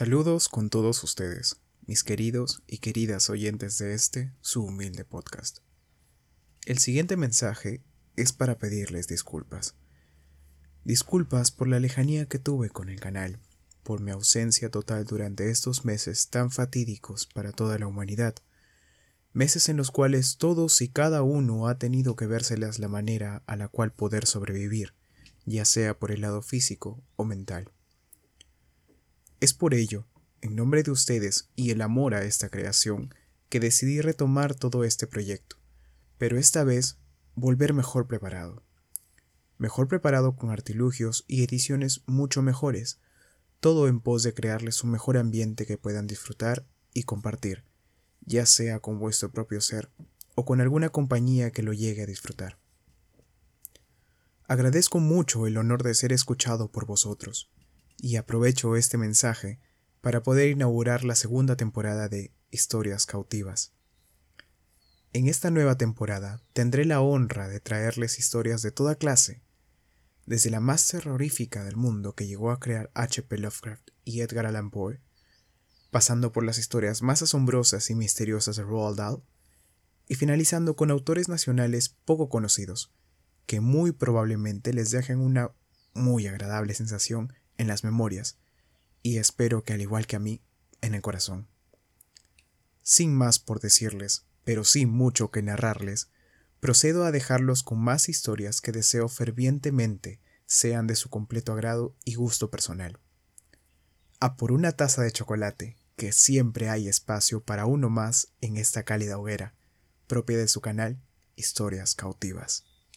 Saludos con todos ustedes, mis queridos y queridas oyentes de este, su humilde podcast. El siguiente mensaje es para pedirles disculpas. Disculpas por la lejanía que tuve con el canal, por mi ausencia total durante estos meses tan fatídicos para toda la humanidad, meses en los cuales todos y cada uno ha tenido que vérselas la manera a la cual poder sobrevivir, ya sea por el lado físico o mental. Es por ello, en nombre de ustedes y el amor a esta creación, que decidí retomar todo este proyecto, pero esta vez volver mejor preparado. Mejor preparado con artilugios y ediciones mucho mejores, todo en pos de crearles un mejor ambiente que puedan disfrutar y compartir, ya sea con vuestro propio ser o con alguna compañía que lo llegue a disfrutar. Agradezco mucho el honor de ser escuchado por vosotros y aprovecho este mensaje para poder inaugurar la segunda temporada de Historias cautivas. En esta nueva temporada tendré la honra de traerles historias de toda clase, desde la más terrorífica del mundo que llegó a crear H.P. Lovecraft y Edgar Allan Poe, pasando por las historias más asombrosas y misteriosas de Roald Dahl, y finalizando con autores nacionales poco conocidos, que muy probablemente les dejen una muy agradable sensación en las memorias y espero que al igual que a mí, en el corazón. Sin más por decirles, pero sin mucho que narrarles, procedo a dejarlos con más historias que deseo fervientemente sean de su completo agrado y gusto personal. A por una taza de chocolate, que siempre hay espacio para uno más en esta cálida hoguera, propia de su canal Historias Cautivas.